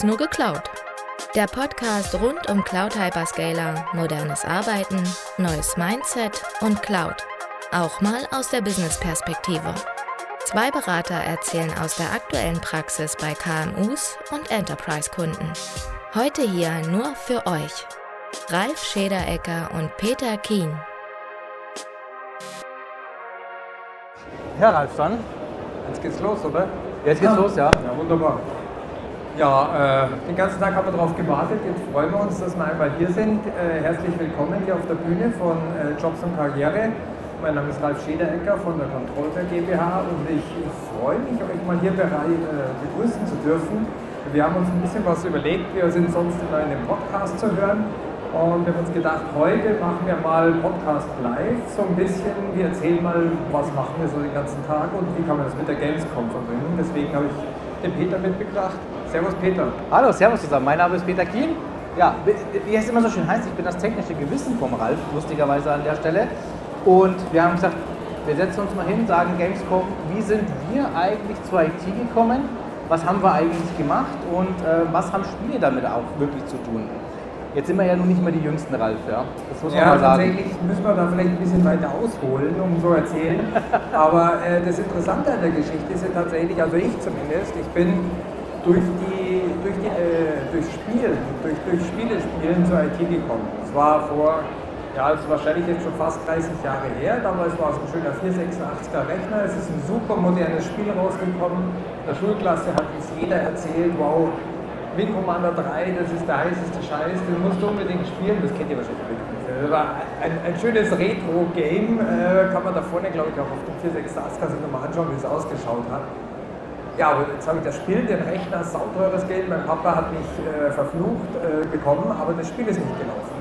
alles nur geklaut. Der Podcast rund um Cloud Hyperscaler, modernes Arbeiten, neues Mindset und Cloud. Auch mal aus der Business-Perspektive. Zwei Berater erzählen aus der aktuellen Praxis bei KMUs und Enterprise-Kunden. Heute hier nur für euch. Ralf Schederecker und Peter Kien. Ja, Ralf, dann. Jetzt geht's los, oder? Jetzt geht's los, ja. Ja, wunderbar. Ja, äh, den ganzen Tag haben wir darauf gewartet. Jetzt freuen wir uns, dass wir einmal hier sind. Äh, herzlich willkommen hier auf der Bühne von äh, Jobs und Karriere. Mein Name ist Ralf Schederecker von der Controlter GmbH und ich freue mich, euch mal hier äh, begrüßen zu dürfen. Wir haben uns ein bisschen was überlegt. Wir sind sonst immer in einem Podcast zu hören. Und wir haben uns gedacht, heute machen wir mal Podcast live, so ein bisschen. Wir erzählen mal, was machen wir so den ganzen Tag und wie kann man das mit der Gamescom verbringen. Deswegen habe ich den Peter mitgebracht. Servus Peter. Hallo, servus zusammen. Mein Name ist Peter Kien. Ja, wie es immer so schön heißt, ich bin das technische Gewissen vom Ralf, lustigerweise an der Stelle. Und wir haben gesagt, wir setzen uns mal hin, sagen Gamescom, wie sind wir eigentlich zur IT gekommen? Was haben wir eigentlich gemacht und äh, was haben Spiele damit auch wirklich zu tun? Jetzt sind wir ja nun nicht mehr die jüngsten, Ralf, ja. Das muss man ja, mal sagen. tatsächlich müssen wir da vielleicht ein bisschen weiter ausholen, um so erzählen. Aber äh, das Interessante an der Geschichte ist ja tatsächlich, also ich zumindest, ich bin durch die, durch die, äh, durch Spielen, durch, durch Spielespielen zur IT gekommen. Das war vor, ja, das ist wahrscheinlich jetzt schon fast 30 Jahre her. Damals war es ein schöner 486er Rechner. Es ist ein super modernes Spiel rausgekommen. In der Schulklasse hat uns jeder erzählt, wow, Wing Commander 3, das ist der heißeste Scheiß, den musst du unbedingt spielen, das kennt ihr wahrscheinlich wirklich. War ein, ein schönes Retro-Game, äh, kann man da vorne, glaube ich, auch auf dem 4.6 SARS sich nochmal anschauen, wie es ausgeschaut hat. Ja, aber jetzt habe ich das Spiel, den Rechner, sauteures Geld, mein Papa hat mich äh, verflucht äh, bekommen, aber das Spiel ist nicht gelaufen.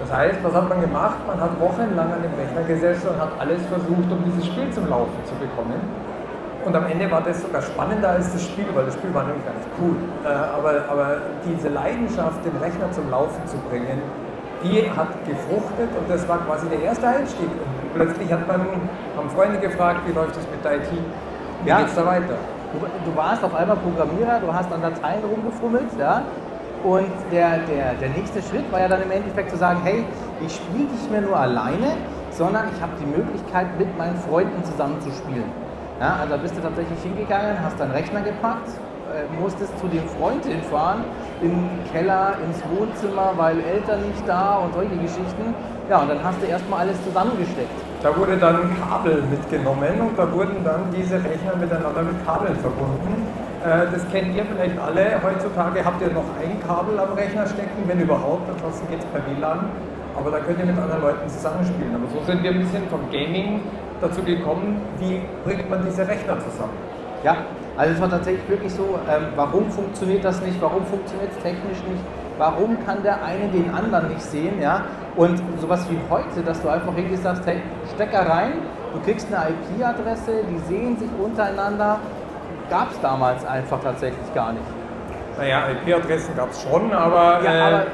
Das heißt, was hat man gemacht? Man hat wochenlang an dem Rechner gesessen und hat alles versucht, um dieses Spiel zum Laufen zu bekommen. Und am Ende war das sogar spannender als das Spiel, weil das Spiel war nämlich ganz cool. Äh, aber, aber diese Leidenschaft, den Rechner zum Laufen zu bringen, die hat gefruchtet und das war quasi der erste Einstieg. Und plötzlich hat man, haben Freunde gefragt, wie läuft es mit der IT? Wie ja. es da weiter? Du, du, warst auf einmal Programmierer, du hast an Dateien rumgefummelt, ja? Und der, der, der nächste Schritt war ja dann im Endeffekt zu sagen, hey, ich spiele nicht mehr nur alleine, sondern ich habe die Möglichkeit, mit meinen Freunden zusammen zu spielen. Ja, also bist du tatsächlich hingegangen, hast deinen Rechner gepackt, äh, musstest zu dem Freund hinfahren, in den Keller, ins Wohnzimmer, weil Eltern nicht da und solche Geschichten. Ja, und dann hast du erstmal alles zusammengesteckt. Da wurde dann Kabel mitgenommen und da wurden dann diese Rechner miteinander mit Kabeln verbunden. Äh, das kennt ihr vielleicht alle. Heutzutage habt ihr noch ein Kabel am Rechner stecken, wenn überhaupt, ansonsten geht es per WLAN. Aber da könnt ihr mit anderen Leuten zusammenspielen. Aber so sind wir ein bisschen vom Gaming dazu gekommen, wie bringt man diese Rechner zusammen? Ja, also es war tatsächlich wirklich so, ähm, warum funktioniert das nicht, warum funktioniert es technisch nicht, warum kann der eine den anderen nicht sehen, ja? Und sowas wie heute, dass du einfach hingehst sagst, hey, Stecker rein, du kriegst eine IP-Adresse, die sehen sich untereinander, gab es damals einfach tatsächlich gar nicht. Naja, IP-Adressen gab es schon, aber, ja, aber äh,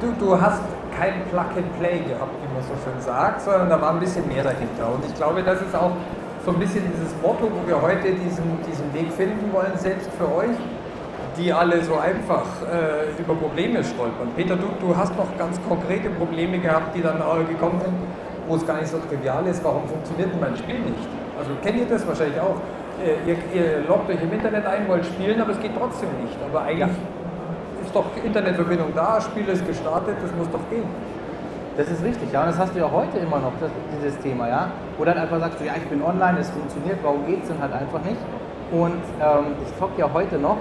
du, du hast kein Plug-and-Play gehabt, wie man so schön sagt, sondern da war ein bisschen mehr dahinter. Und ich glaube, das ist auch so ein bisschen dieses Motto, wo wir heute diesen, diesen Weg finden wollen, selbst für euch, die alle so einfach äh, über Probleme stolpern. Peter, du, du hast noch ganz konkrete Probleme gehabt, die dann äh, gekommen sind, wo es gar nicht so trivial ist, warum funktioniert denn mein Spiel nicht? Also kennt ihr das wahrscheinlich auch? Ihr, ihr loggt euch im Internet ein, wollt spielen, aber es geht trotzdem nicht. Aber eigentlich ja ist doch Internetverbindung da, Spiel ist gestartet, das muss doch gehen. Das ist richtig, ja. Und das hast du ja heute immer noch, das, dieses Thema, ja. Wo dann einfach sagst du, ja, ich bin online, es funktioniert, warum geht es denn halt einfach nicht? Und ähm, ich zocke ja heute noch.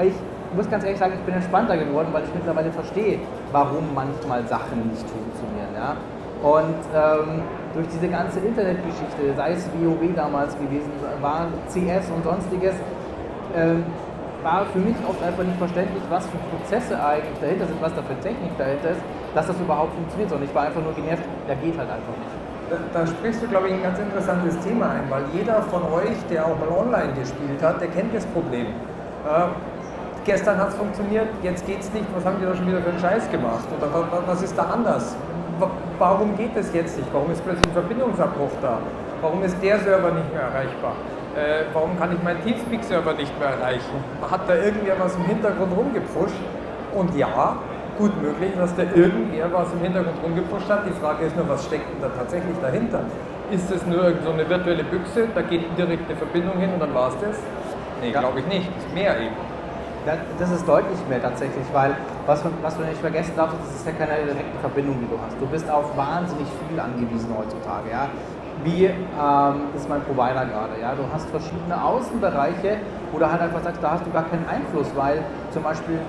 Ich muss ganz ehrlich sagen, ich bin entspannter geworden, weil ich mittlerweile verstehe, warum manchmal Sachen nicht funktionieren, ja. Und ähm, durch diese ganze Internetgeschichte, sei es WoW damals gewesen, war CS und sonstiges, ähm, war für mich oft einfach nicht verständlich, was für Prozesse eigentlich dahinter sind, was da für Technik dahinter ist, dass das überhaupt funktioniert. Und ich war einfach nur genervt, der geht halt einfach nicht. Da, da, sprichst du, glaube ich, ein ganz interessantes Thema ein, weil jeder von euch, der auch mal online gespielt hat, der kennt das Problem. Äh, gestern hat es funktioniert, jetzt geht es nicht, was haben die da schon wieder für einen Scheiß gemacht? Oder was ist da anders? Warum geht es jetzt nicht? Warum ist plötzlich ein Verbindungsabbruch da? Warum ist der Server nicht mehr erreichbar? Äh, warum kann ich meinen Teamspeak-Server nicht mehr erreichen? Hat da irgendwer was im Hintergrund rumgepusht? Und ja, gut möglich, dass da irgendwer was im Hintergrund rumgepusht hat. Die Frage ist nur, was steckt denn da tatsächlich dahinter? Ist es nur so eine virtuelle Büchse, da geht indirekte Verbindung hin und dann war es das? Nee, glaube ich nicht. Das ist mehr eben. Das ist deutlich mehr tatsächlich, weil was, was du nicht vergessen darfst, das ist ja keine direkte Verbindung, die du hast. Du bist auf wahnsinnig viel angewiesen heutzutage. Ja? Wie ähm, ist mein Provider gerade? Ja? Du hast verschiedene Außenbereiche, wo du halt einfach sagst, da hast du gar keinen Einfluss, weil zum Beispiel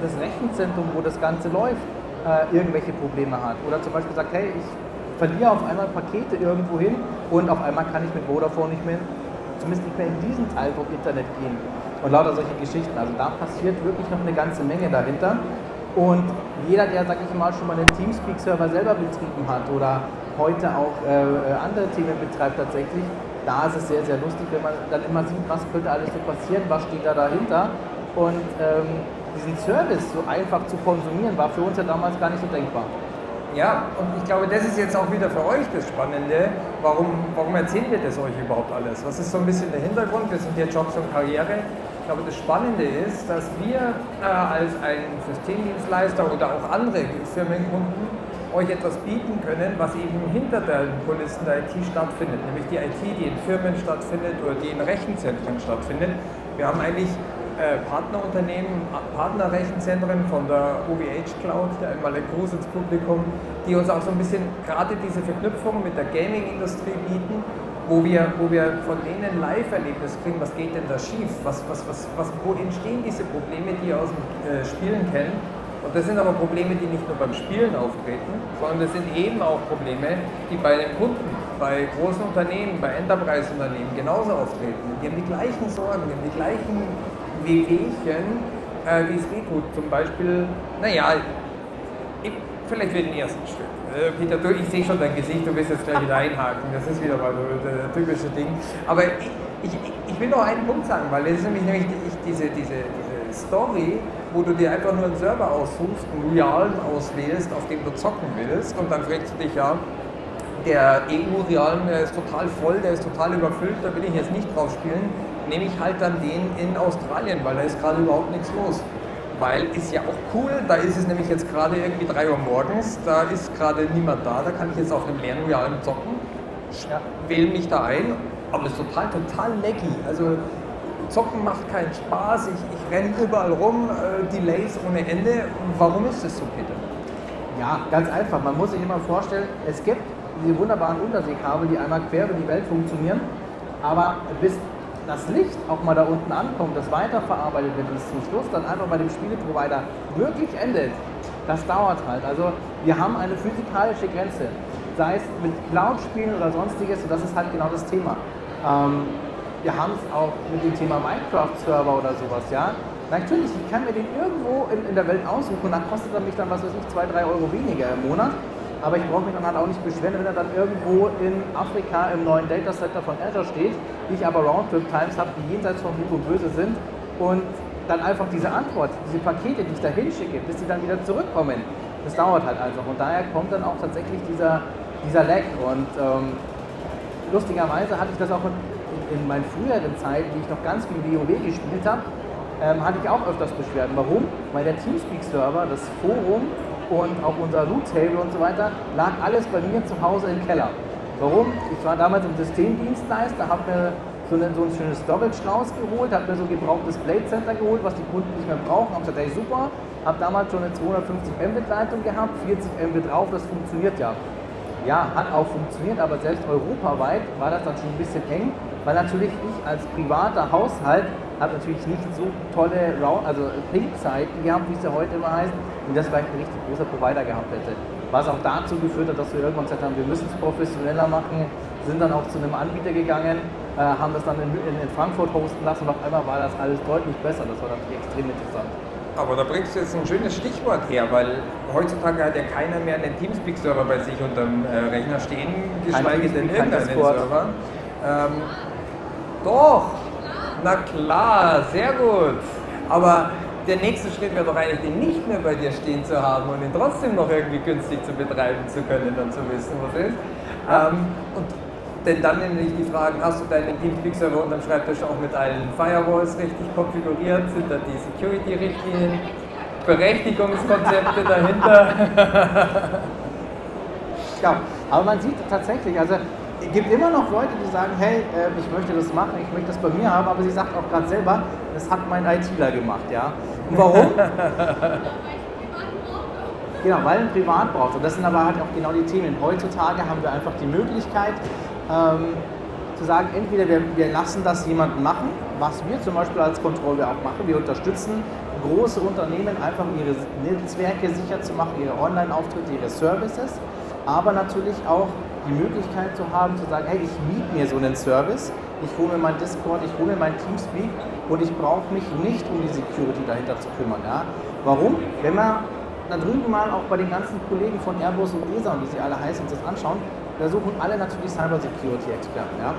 das Rechenzentrum, wo das Ganze läuft, äh, irgendwelche Probleme hat. Oder zum Beispiel sagt, hey, ich verliere auf einmal Pakete irgendwo hin und auf einmal kann ich mit Vodafone nicht mehr, zumindest nicht mehr in diesen Teil vom Internet gehen und lauter solche Geschichten. Also da passiert wirklich noch eine ganze Menge dahinter. Und jeder, der, sag ich mal, schon mal den Teamspeak-Server selber betrieben hat oder heute auch äh, andere Themen betreibt tatsächlich, da ist es sehr, sehr lustig, wenn man dann immer sieht, was könnte alles so passieren, was steht da dahinter. Und ähm, diesen Service so einfach zu konsumieren, war für uns ja damals gar nicht so denkbar. Ja, und ich glaube, das ist jetzt auch wieder für euch das Spannende. Warum, warum erzählen wir das euch überhaupt alles? Was ist so ein bisschen der Hintergrund? Wir sind hier Jobs und Karriere. Ich glaube, das Spannende ist, dass wir äh, als ein Systemdienstleister oder auch andere Firmenkunden euch etwas bieten können, was eben hinter den Kulissen der IT stattfindet, nämlich die IT, die in Firmen stattfindet oder die in Rechenzentren stattfindet. Wir haben eigentlich äh, Partnerunternehmen, Partnerrechenzentren von der OVH Cloud, einmal ein Gruß ins Publikum, die uns auch so ein bisschen gerade diese Verknüpfung mit der Gaming-Industrie bieten wo wir, wo wir von denen Live-Erlebnis kriegen, was geht denn da schief, was, was, was, was, wo entstehen diese Probleme, die ihr aus dem äh, Spielen kennt. Und das sind aber Probleme, die nicht nur beim Spielen auftreten, sondern das sind eben auch Probleme, die bei den Kunden, bei großen Unternehmen, bei Enterprise-Unternehmen genauso auftreten. Die haben die gleichen Sorgen, die haben die gleichen Wehwehchen, äh, wie es weh tut. Zum Beispiel, naja, vielleicht für den ersten Schritt. Äh, Peter, du, ich sehe schon dein Gesicht, du wirst jetzt gleich wieder einhaken. Das ist wieder mal so das typische Ding. Aber ich, ich, ich will noch einen Punkt sagen, weil das ist nämlich, nämlich diese, diese, diese Story, wo du dir einfach nur einen Server aussuchst, einen realen auswählst, auf dem du zocken willst und dann fragst du dich ja, der EU-Realen, der ist total voll, der ist total überfüllt, da will ich jetzt nicht drauf spielen, nehme ich halt dann den in Australien, weil da ist gerade überhaupt nichts los weil ist ja auch cool, da ist es nämlich jetzt gerade irgendwie 3 Uhr morgens, da ist gerade niemand da, da kann ich jetzt auf einem leeren Realen zocken, ja. wähle mich da ein, aber es ist total, total laggy. Also Zocken macht keinen Spaß, ich, ich renne überall rum, äh, Delays ohne Ende. Warum ist das so, Peter? Ja, ganz einfach. Man muss sich immer vorstellen, es gibt diese wunderbaren Unterseekabel, die einmal quer über die Welt funktionieren, aber bis das Licht auch mal da unten ankommt, das weiterverarbeitet wird und zum Schluss dann einfach bei dem Spieleprovider wirklich endet, das dauert halt. Also wir haben eine physikalische Grenze, sei es mit Cloud-Spielen oder sonstiges, und das ist halt genau das Thema. Ähm, wir haben es auch mit dem Thema Minecraft-Server oder sowas, ja. Natürlich, ich kann mir den irgendwo in, in der Welt aussuchen und dann kostet er mich dann, was weiß ich, 2, 3 Euro weniger im Monat aber ich brauche mich dann halt auch nicht beschweren, wenn er dann irgendwo in Afrika im neuen Data Center von Azure steht, ich aber Roundtrip-Times habe, die jenseits von Gut Böse sind und dann einfach diese Antwort, diese Pakete, die ich da hinschicke, bis die dann wieder zurückkommen, das dauert halt einfach und daher kommt dann auch tatsächlich dieser, dieser Lag und ähm, lustigerweise hatte ich das auch in, in, meinen früheren Zeiten, wie ich noch ganz viel WoW gespielt habe, ähm, hatte ich auch öfters Beschwerden. Warum? Weil der Teamspeak-Server, das Forum, und auch unser Loot-Table und so weiter, lag alles bei mir zu Hause im Keller. Warum? Ich war damals im Systemdienstleister, habe mir so, eine, so ein schönes Storage rausgeholt, habe mir so ein gebrauchtes Blade Center geholt, was die Kunden nicht mehr brauchen. Habe gesagt, hey super, habe damals schon eine 250 Mbit Leitung gehabt, 40 Mbit drauf, das funktioniert ja. Ja, hat auch funktioniert, aber selbst europaweit war das dann schon ein bisschen eng, weil natürlich ich als privater Haushalt habe natürlich nicht so tolle also Ping-Zeiten gehabt, wie es ja heute immer heißt, wie das vielleicht ein richtig großer Provider gehabt hätte. Was auch dazu geführt hat, dass wir irgendwann gesagt haben, wir müssen es professioneller machen, sind dann auch zu einem Anbieter gegangen, äh, haben das dann in, in, in, Frankfurt hosten lassen und auf einmal war das alles deutlich besser. Das war natürlich extrem interessant. Aber da bringst du jetzt ein schönes Stichwort her, weil heutzutage hat ja keiner mehr einen Teamspeak-Server bei sich unterm äh, Rechner stehen, geschweige denn irgendeinen Server. Ähm, doch, na klar, sehr gut. Aber der nächste Schritt wäre doch eigentlich, den nicht mehr bei dir stehen zu haben und ihn trotzdem noch irgendwie günstig zu betreiben zu können und zu wissen, was ist. Ähm, und denn dann nämlich die Fragen, hast du deinen Teamspeak-Server unterm Schreibtisch auch mit allen Firewalls richtig konfiguriert? Sind da die Security-Richtlinien, Berechtigungskonzepte dahinter? ja, aber man sieht tatsächlich, also gibt immer noch Leute, die sagen, hey, äh, ich möchte das machen, ich möchte das bei mir haben, aber sie sagt auch gerade selber, das hat mein ITler gemacht, ja. Und warum? genau, weil ein Privat braucht. Und das sind aber halt auch genau die Themen. Heutzutage haben wir einfach die Möglichkeit, ähm, zu sagen, entweder wir, wir lassen das jemanden machen, was wir zum Beispiel als Kontrolle auch machen. Wir unterstützen große Unternehmen einfach ihre Netzwerke sicher zu machen, ihre Online-Auftritte, ihre Services, aber natürlich auch die Möglichkeit zu haben, zu sagen, hey, ich miete mir so einen Service, ich hole mir mein Discord, ich hole mir mein Teamspeak und ich brauche mich nicht um die Security dahinter zu kümmern. Ja? Warum? Wenn man da drüben mal auch bei den ganzen Kollegen von Airbus und ESA und wie sie alle heißen, uns das anschauen, da suchen alle natürlich Cyber Security Experten. Ja?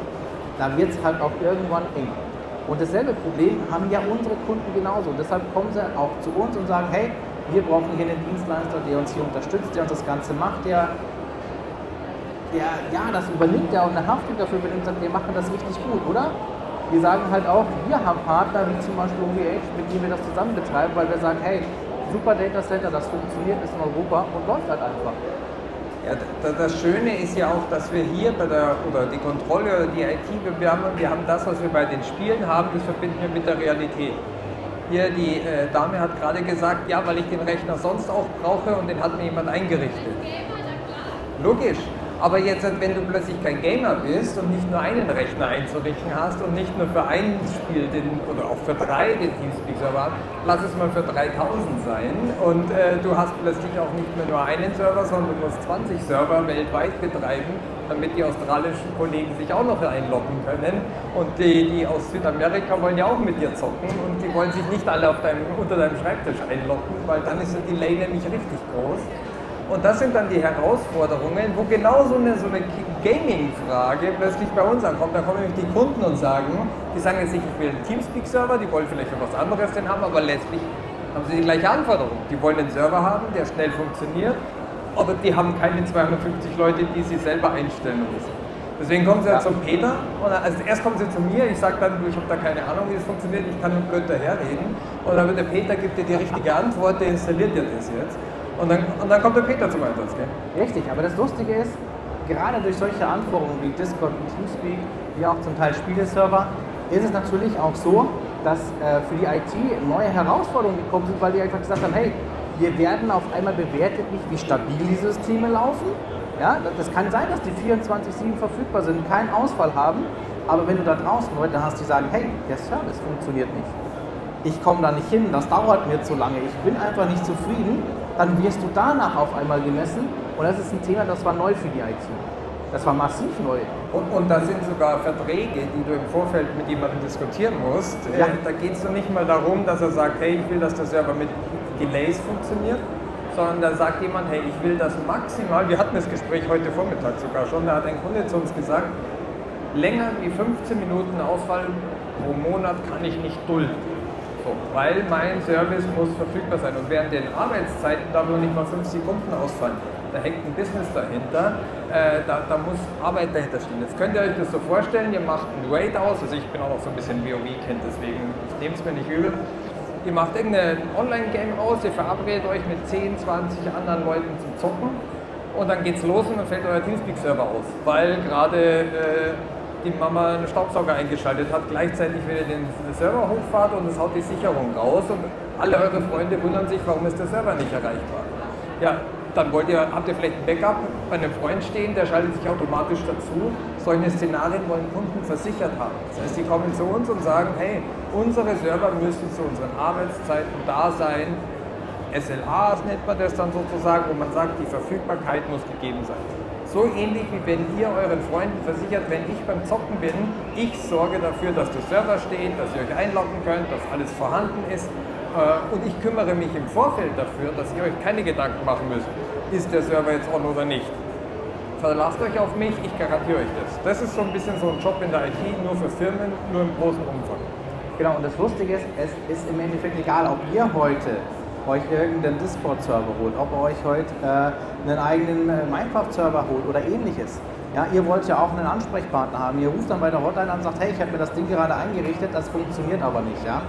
Da wird es halt auch irgendwann eng. Und dasselbe Problem haben ja unsere Kunden genauso. Deshalb kommen sie auch zu uns und sagen, hey, wir brauchen hier einen Dienstleister, der uns hier unterstützt, der uns das Ganze macht, der der, ja, das übernimmt der auch eine Haftung dafür übernimmt, sagt, wir machen das richtig gut, oder? Wir sagen halt auch, wir haben Partner wie zum Beispiel OVH, mit denen wir das zusammen betreiben, weil wir sagen, hey, super Data Center, das funktioniert, ist in Europa und läuft halt einfach. Ja, das Schöne ist ja auch, dass wir hier bei der, oder die Kontrolle oder die IT, wir haben, wir haben das, was wir bei den Spielen haben, das verbinden wir mit der Realität. Hier, die äh, Dame hat gerade gesagt, ja, weil ich den Rechner sonst auch brauche und den hat mir jemand eingerichtet. Logisch, aber jetzt, wenn du plötzlich kein Gamer bist und nicht nur einen Rechner einzurichten hast und nicht nur für ein Spiel den, oder auch für drei den Teamspeak-Server lass es mal für 3000 sein und äh, du hast plötzlich auch nicht mehr nur einen Server, sondern du musst 20 Server weltweit betreiben, damit die australischen Kollegen sich auch noch einloggen können. Und die, die aus Südamerika wollen ja auch mit dir zocken und die wollen sich nicht alle deinem, unter deinem Schreibtisch einloggen, weil dann ist die Delay nämlich richtig groß. Und das sind dann die Herausforderungen, wo genau so eine, so eine Gaming-Frage plötzlich bei uns ankommt. Da kommen nämlich die Kunden und sagen, die sagen jetzt nicht, ich will einen Teamspeak-Server, die wollen vielleicht etwas anderes denn haben, aber letztlich haben sie die gleiche Anforderung. Die wollen einen Server haben, der schnell funktioniert, aber die haben keine 250 Leute, die sie selber einstellen müssen. Deswegen kommen sie ja. zum Peter und also erst kommen sie zu mir, ich sage dann, ich habe da keine Ahnung, wie das funktioniert, ich kann mit blöd daherreden. Und dann wird der Peter gibt dir die richtige Antwort, der installiert dir das jetzt. Und dann, und dann kommt der Peter zum Einsatz, gell? Richtig, aber das Lustige ist, gerade durch solche Anforderungen wie Discord und Teamspeak, wie auch zum Teil Spieleserver, ist es natürlich auch so, dass äh, für die IT neue Herausforderungen gekommen sind, weil die einfach gesagt haben, hey, wir werden auf einmal bewertet nicht, wie stabil die Systeme laufen. Ja, das kann sein, dass die 24-7 verfügbar sind, keinen Ausfall haben, aber wenn du da draußen Leute hast, die sagen, hey, der Service funktioniert nicht, ich komme da nicht hin, das dauert mir zu lange, ich bin einfach nicht zufrieden, dann wirst du danach auf einmal gemessen. Und das ist ein Thema, das war neu für die IT. Das war massiv neu. Und, und da sind sogar Verträge, die du im Vorfeld mit jemandem diskutieren musst. Ja. Äh, da geht es nicht mal darum, dass er sagt, hey, ich will, dass der Server mit Delays funktioniert, sondern da sagt jemand, hey, ich will das maximal, wir hatten das Gespräch heute Vormittag sogar schon, da hat ein Kunde zu uns gesagt, länger wie 15 Minuten Ausfall pro Monat kann ich nicht dulden. So, weil mein Service muss verfügbar sein. Und während den Arbeitszeiten darf nur nicht mal fünf Sekunden ausfallen. Da hängt ein Business dahinter, äh, da, da, muss Arbeit dahinter stehen. Jetzt könnt ihr euch das so vorstellen, ihr macht ein Raid aus, also ich bin auch noch so ein bisschen WoW-Kind, deswegen nehmt es mir nicht übel. Ihr macht irgendein Online-Game aus, ihr verabredet euch mit 10, 20 anderen Leuten zum Zocken und dann geht's los und dann fällt euer Teamspeak-Server aus, weil gerade äh, die Mama einen Staubsauger eingeschaltet hat, gleichzeitig wieder den Server hochfahrt und es haut die Sicherung raus und alle eure Freunde wundern sich, warum ist der Server nicht erreichbar. Ja, dann wollt ihr, habt ihr vielleicht ein Backup bei einem Freund stehen, der schaltet sich automatisch dazu. Solche Szenarien wollen Kunden versichert haben. Das heißt, die kommen zu uns und sagen, hey, unsere Server müssen zu unseren Arbeitszeiten da sein. SLAs nennt man das dann sozusagen, wo man sagt, die Verfügbarkeit muss gegeben sein. So ähnlich wie wenn ihr euren Freunden versichert, wenn ich beim Zocken bin, ich sorge dafür, dass der Server steht, dass ihr euch einloggen könnt, dass alles vorhanden ist. Äh, und ich kümmere mich im Vorfeld dafür, dass ihr euch keine Gedanken machen müsst, ist der Server jetzt on oder nicht. Verlasst euch auf mich, ich garantiere euch das. Das ist so ein bisschen so ein Job in der IT, nur für Firmen, nur im großen Umfang. Genau, und das Lustige ist, es ist im Endeffekt egal, ob ihr heute euch irgendeinen Discord-Server holt, ob ihr euch heute äh, einen eigenen äh, Minecraft-Server holt oder ähnliches. Ja, ihr wollt ja auch einen Ansprechpartner haben. Ihr ruft dann bei der Hotline an und sagt, hey, ich habe mir das Ding gerade eingerichtet, das funktioniert aber nicht. Ja?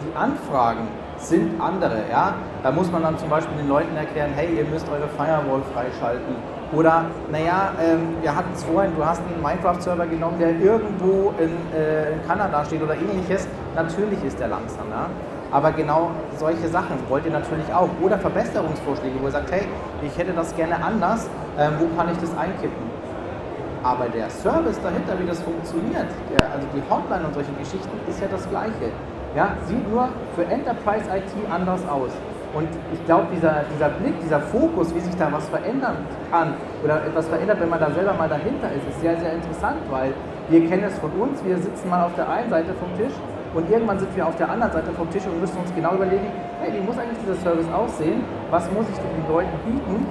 Die Anfragen sind andere. Ja? Da muss man dann zum Beispiel den Leuten erklären, hey, ihr müsst eure Firewall freischalten. Oder, naja, ähm, wir hatten es vorhin, du hast einen Minecraft-Server genommen, der irgendwo in, äh, in, Kanada steht oder ähnliches. Natürlich ist der langsam. Ja? Aber genau solche Sachen wollt ihr natürlich auch. Oder Verbesserungsvorschläge, wo ihr sagt, hey, ich hätte das gerne anders, ähm, wo kann ich das einkippen? Aber der Service dahinter, wie das funktioniert, der, also die Hotline und solche Geschichten, ist ja das Gleiche. Ja, sieht nur für Enterprise IT anders aus. Und ich glaube, dieser, dieser Blick, dieser Fokus, wie sich da was verändern kann oder etwas verändert, wenn man da selber mal dahinter ist, ist sehr, sehr interessant, weil wir kennen es von uns, wir sitzen mal auf der einen Seite vom Tisch und irgendwann sind wir auf der anderen Seite vom Tisch und müssen uns genau überlegen, hey, wie muss eigentlich dieser Service aussehen? Was muss ich den Leuten bieten?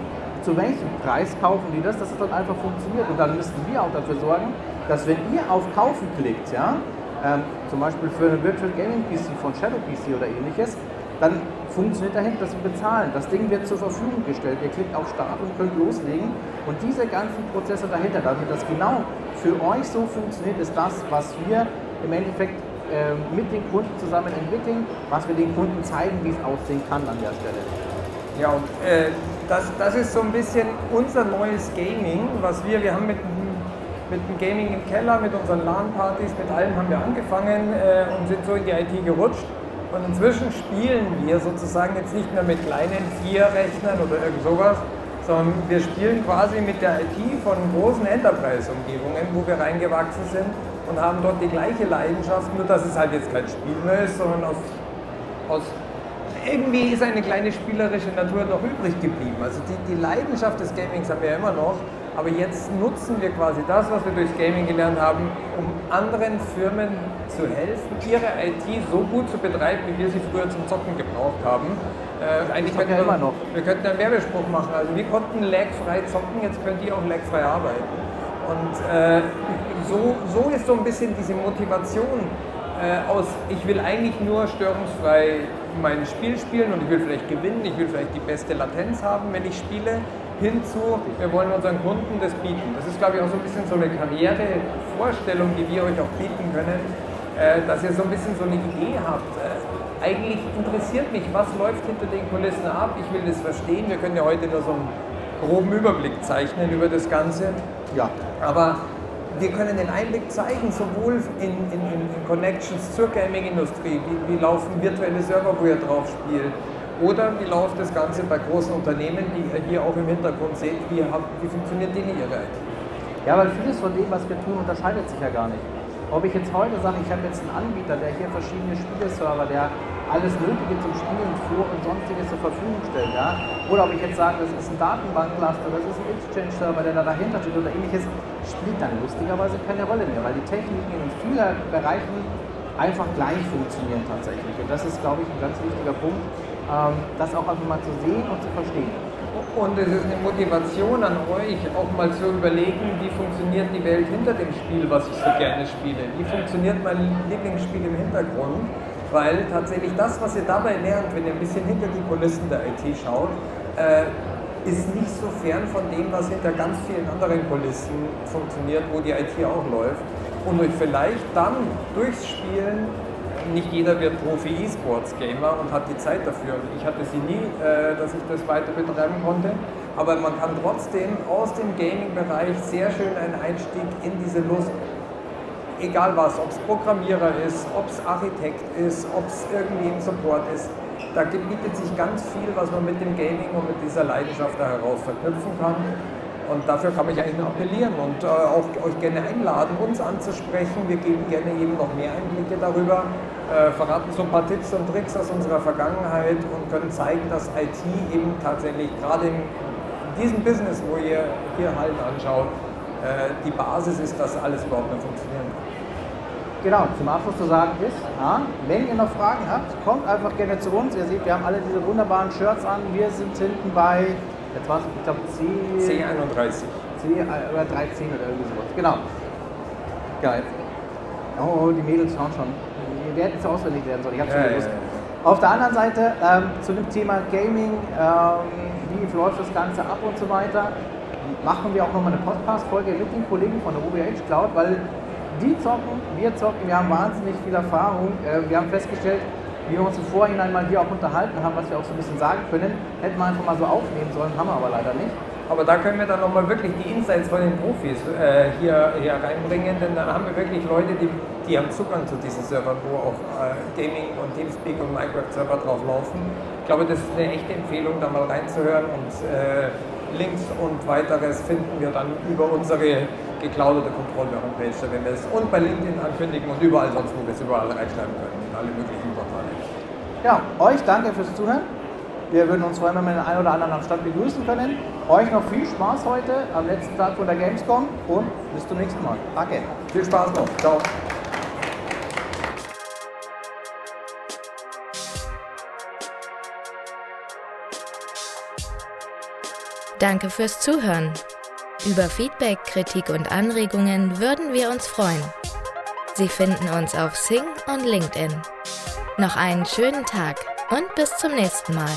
zu welchem Preis kaufen die das, dass es dann einfach funktioniert. Und dann müssen wir auch dafür sorgen, dass wenn ihr auf Kaufen klickt, ja, ähm, zum Beispiel für einen Virtual Gaming PC von Shadow PC oder ähnliches, dann funktioniert dahinter, dass wir bezahlen. Das Ding wird zur Verfügung gestellt. Ihr klickt auf Start und könnt loslegen. Und diese ganzen Prozesse dahinter, damit das genau für euch so funktioniert, ist das, was wir im Endeffekt mit den Kunden zusammen entwickeln, was wir den Kunden zeigen, wie es aussehen kann an der Stelle. Ja, und äh, das, das ist so ein bisschen unser neues Gaming, was wir, wir haben mit, mit dem Gaming im Keller, mit unseren LAN-Partys, mit allem haben wir angefangen äh, und sind so in die IT gerutscht. Und inzwischen spielen wir sozusagen jetzt nicht mehr mit kleinen Vier-Rechnern oder irgend sowas, sondern wir spielen quasi mit der IT von großen Enterprise-Umgebungen, wo wir reingewachsen sind und haben dort die gleiche Leidenschaft, nur dass es halt jetzt kein Spiel mehr ist, sondern aus, aus irgendwie ist eine kleine spielerische Natur noch übrig geblieben. Also die, die Leidenschaft des Gamings haben wir ja immer noch, aber jetzt nutzen wir quasi das, was wir durchs Gaming gelernt haben, um anderen Firmen zu helfen, ihre IT so gut zu betreiben, wie wir sie früher zum Zocken gebraucht haben. Äh, eigentlich könnten wir, immer noch. wir könnten einen Werbespruch machen. Also wir konnten lagfrei zocken, jetzt könnt ihr auch lagfrei arbeiten. Und äh, so, so ist so ein bisschen diese Motivation äh, aus, ich will eigentlich nur störungsfrei mein Spiel spielen und ich will vielleicht gewinnen, ich will vielleicht die beste Latenz haben, wenn ich spiele, hinzu, wir wollen unseren Kunden das bieten. Das ist, glaube ich, auch so ein bisschen so eine Karrierevorstellung, die wir euch auch bieten können, äh, dass ihr so ein bisschen so eine Idee habt. Äh, eigentlich interessiert mich, was läuft hinter den Kulissen ab, ich will das verstehen. Wir können ja heute nur so einen groben Überblick zeichnen über das Ganze. Ja. Aber wir können den Einblick zeigen, sowohl in, in, in Connections zur Gaming-Industrie, wie, wie, laufen virtuelle Server, wo ihr drauf spielt, oder wie läuft das Ganze bei großen Unternehmen, die ihr hier auch im Hintergrund seht, wie, wie funktioniert denen ihre IT? Ja, weil vieles von dem, was wir tun, unterscheidet sich ja gar nicht. Ob ich jetzt heute sage, ich habe jetzt einen Anbieter, der hier verschiedene Spieleserver, der alles Nötige zum Spielen vor und sonstiges zur Verfügung stellt, ja? oder ob ich jetzt sage, das ist ein Datenbankcluster, das ist ein Exchange-Server, der da dahinter steht oder ähnliches, spielt dann lustigerweise keine Rolle mehr, weil die Techniken in vielen Bereichen einfach gleich funktionieren tatsächlich. Und das ist, glaube ich, ein ganz wichtiger Punkt, ähm, das auch einfach mal zu sehen und zu verstehen. Und es ist eine Motivation an euch, auch mal zu überlegen, wie funktioniert die Welt hinter dem Spiel, was ich so gerne spiele. Wie funktioniert mein Lieblingsspiel im Hintergrund? weil tatsächlich das, was ihr dabei lernt, wenn ihr ein bisschen hinter die Kulissen der IT schaut, äh, ist nicht so fern von dem, was hinter ganz vielen anderen Kulissen funktioniert, wo die IT auch läuft. Und euch vielleicht dann durchs Spielen, nicht jeder wird Profi-E-Sports-Gamer und hat die Zeit dafür. Ich hatte sie nie, äh, dass ich das weiter betreiben konnte. Aber man kann trotzdem aus dem Gaming-Bereich sehr schön einen Einstieg in diese Lust egal was, ob es Programmierer ist, ob es Architekt ist, ob es irgendwie im Support ist, da bietet sich ganz viel, was man mit dem Gaming und mit dieser Leidenschaft da heraus verknüpfen kann. Und dafür kann ich eigentlich appellieren und äh, auch euch gerne einladen, uns anzusprechen. Wir geben gerne eben noch mehr Einblicke darüber, äh, verraten so ein paar Tipps und Tricks aus unserer Vergangenheit und können zeigen, dass IT eben tatsächlich gerade in diesem Business, wo ihr hier halt anschaut, äh, die Basis ist, dass alles überhaupt mehr funktionieren kann. Genau, zum Abschluss zu sagen ist, ja, wenn ihr noch Fragen habt, kommt einfach gerne zu uns. Ihr seht, wir haben alle diese wunderbaren Shirts an. Wir sind hinten bei, jetzt war es, ich glaube C... C31. C oder 13 oder irgendwie sowas. Genau. Geil. Oh, die Mädels schauen schon. Wir werden jetzt auswendig werden sollen. Ich habe schon ja, gewusst. Ja. Auf der anderen Seite ähm, zu dem Thema Gaming, ähm, wie läuft das Ganze ab und so weiter machen wir auch nochmal eine Podcast-Folge mit den Kollegen von der UBH Cloud, weil die zocken, wir zocken, wir haben wahnsinnig viel Erfahrung. Äh, wir haben festgestellt, wie wir uns im Vorhinein mal hier auch unterhalten haben, was wir auch so ein bisschen sagen können, hätten wir einfach mal so aufnehmen sollen, haben wir aber leider nicht. Aber da können wir dann nochmal wirklich die Insights von den Profis äh, hier, hier reinbringen, denn dann haben wir wirklich Leute, die, die haben Zugang zu diesen Servern, wo auch äh, Gaming und Teamspeak und Minecraft-Server drauf laufen. Ich glaube, das ist eine echte Empfehlung, da mal reinzuhören und äh, Links und weiteres finden wir dann über unsere gecloudete Kontrolle-Homepage, da werden wir es und bei LinkedIn ankündigen und überall sonst, wo wir es überall reinschreiben können, in alle möglichen Portale. Ja, euch danke fürs Zuhören. Wir würden uns freuen, wenn wir den einen oder anderen am Stand begrüßen können. Euch noch viel Spaß heute am letzten Tag von der Gamescom und bis zum nächsten Mal. Danke. Viel Spaß noch. Ciao. Danke fürs Zuhören. Über Feedback, Kritik und Anregungen würden wir uns freuen. Sie finden uns auf Sing und LinkedIn. Noch einen schönen Tag und bis zum nächsten Mal.